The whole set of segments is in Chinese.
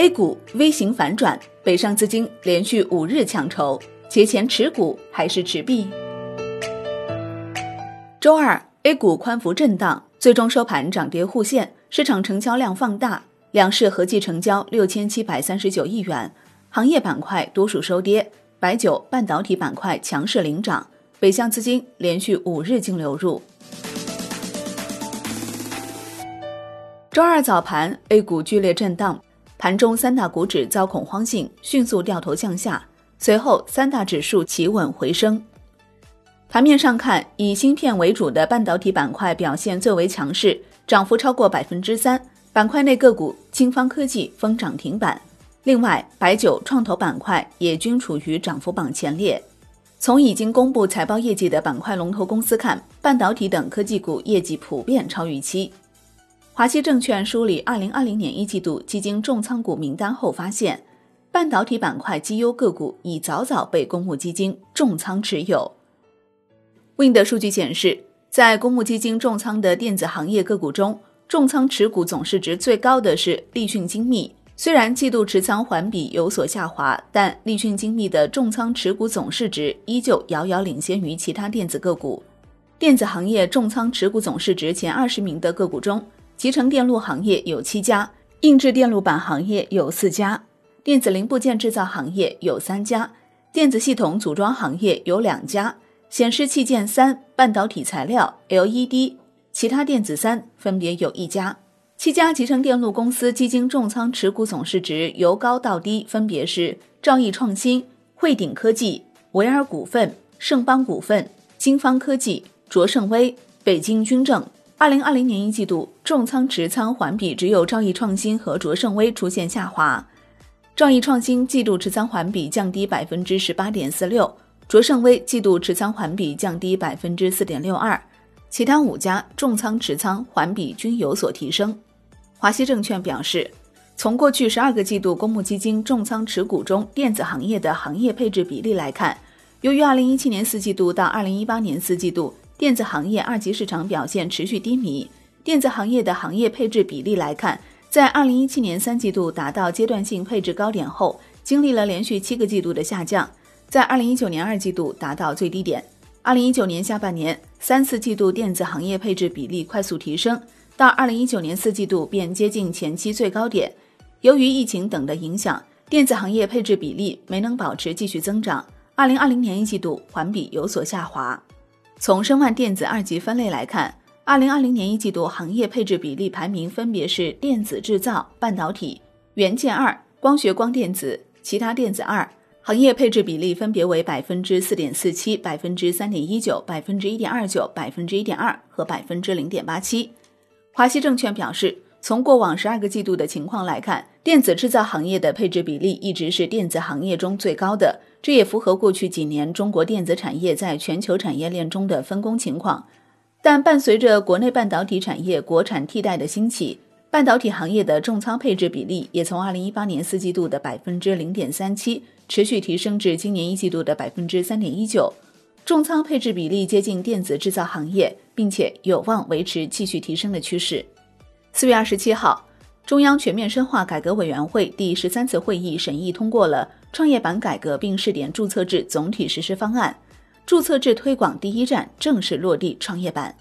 A 股 V 型反转，北上资金连续五日抢筹，节前持股还是持币？周二，A 股宽幅震荡，最终收盘涨跌互现，市场成交量放大，两市合计成交六千七百三十九亿元，行业板块多数收跌，白酒、半导体板块强势领涨，北向资金连续五日净流入。周二早盘，A 股剧烈震荡。盘中三大股指遭恐慌性迅速掉头向下，随后三大指数企稳回升。盘面上看，以芯片为主的半导体板块表现最为强势，涨幅超过百分之三。板块内个股清方科技封涨停板，另外白酒、创投板块也均处于涨幅榜前列。从已经公布财报业绩的板块龙头公司看，半导体等科技股业绩普遍超预期。华西证券梳理二零二零年一季度基金重仓股名单后发现，半导体板块绩优个股已早早被公募基金重仓持有。Wind 数据显示，在公募基金重仓的电子行业个股中，重仓持股总市值最高的是立讯精密。虽然季度持仓环比有所下滑，但立讯精密的重仓持股总市值依旧遥遥领先于其他电子个股。电子行业重仓持股总市值前二十名的个股中，集成电路行业有七家，硬质电路板行业有四家，电子零部件制造行业有三家，电子系统组装行业有两家，显示器件三，半导体材料、LED，其他电子三分别有一家。七家集成电路公司基金重仓持股总市值由高到低分别是兆易创新、汇顶科技、维尔股份、盛邦股份、金方科技、卓胜微、北京军政。二零二零年一季度重仓持仓环比只有兆易创新和卓胜微出现下滑，兆易创新季度持仓环比降低百分之十八点四六，卓胜微季度持仓环比降低百分之四点六二，其他五家重仓持仓环比均有所提升。华西证券表示，从过去十二个季度公募基金重仓持股中电子行业的行业配置比例来看，由于二零一七年四季度到二零一八年四季度。电子行业二级市场表现持续低迷，电子行业的行业配置比例来看，在二零一七年三季度达到阶段性配置高点后，经历了连续七个季度的下降，在二零一九年二季度达到最低点。二零一九年下半年三四季度电子行业配置比例快速提升，到二零一九年四季度便接近前期最高点。由于疫情等的影响，电子行业配置比例没能保持继续增长，二零二零年一季度环比有所下滑。从申万电子二级分类来看，二零二零年一季度行业配置比例排名分别是电子制造、半导体、元件二、光学光电子、其他电子二，行业配置比例分别为百分之四点四七、百分之三点一九、百分之一点二九、百分之一点二和百分之零点八七。华西证券表示，从过往十二个季度的情况来看，电子制造行业的配置比例一直是电子行业中最高的。这也符合过去几年中国电子产业在全球产业链中的分工情况，但伴随着国内半导体产业国产替代的兴起，半导体行业的重仓配置比例也从二零一八年四季度的百分之零点三七持续提升至今年一季度的百分之三点一九，重仓配置比例接近电子制造行业，并且有望维持继续提升的趋势。四月二十七号，中央全面深化改革委员会第十三次会议审议通过了。创业板改革并试点注册制总体实施方案，注册制推广第一站正式落地。创业板，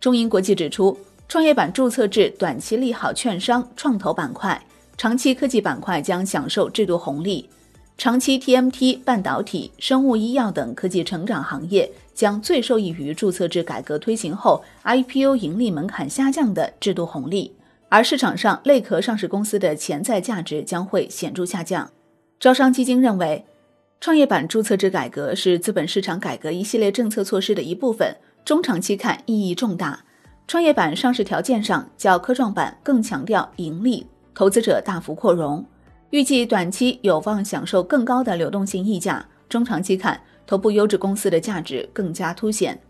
中银国际指出，创业板注册制短期利好券商、创投板块，长期科技板块将享受制度红利，长期 TMT、半导体、生物医药等科技成长行业将最受益于注册制改革推行后 IPO 盈利门槛下降的制度红利，而市场上类壳上市公司的潜在价值将会显著下降。招商基金认为，创业板注册制改革是资本市场改革一系列政策措施的一部分，中长期看意义重大。创业板上市条件上较科创板更强调盈利，投资者大幅扩容，预计短期有望享受更高的流动性溢价。中长期看，头部优质公司的价值更加凸显。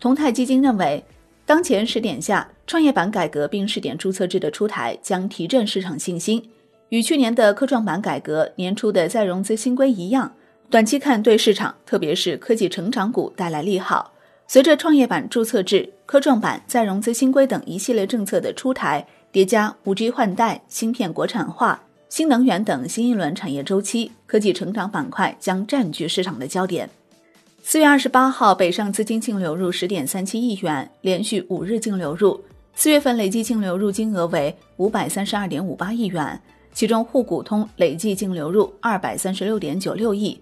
同泰基金认为，当前时点下，创业板改革并试点注册制的出台将提振市场信心。与去年的科创板改革年初的再融资新规一样，短期看对市场，特别是科技成长股带来利好。随着创业板注册制、科创板再融资新规等一系列政策的出台，叠加五 G 换代、芯片国产化、新能源等新一轮产业周期，科技成长板块将占据市场的焦点。四月二十八号，北上资金净流入十点三七亿元，连续五日净流入。四月份累计净流入金额为五百三十二点五八亿元，其中沪股通累计净流入二百三十六点九六亿，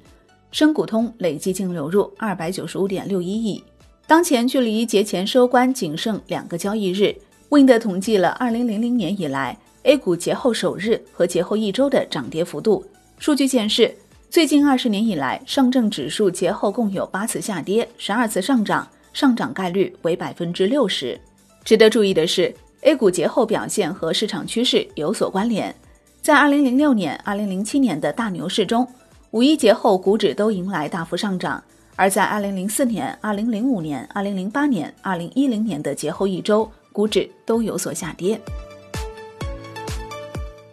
深股通累计净流入二百九十五点六一亿。当前距离节前收官仅剩两个交易日，Wind 统计了二零零零年以来 A 股节后首日和节后一周的涨跌幅度。数据显示，最近二十年以来，上证指数节后共有八次下跌，十二次上涨，上涨概率为百分之六十。值得注意的是，A 股节后表现和市场趋势有所关联。在二零零六年、二零零七年的大牛市中，五一节后股指都迎来大幅上涨；而在二零零四年、二零零五年、二零零八年、二零一零年的节后一周，股指都有所下跌。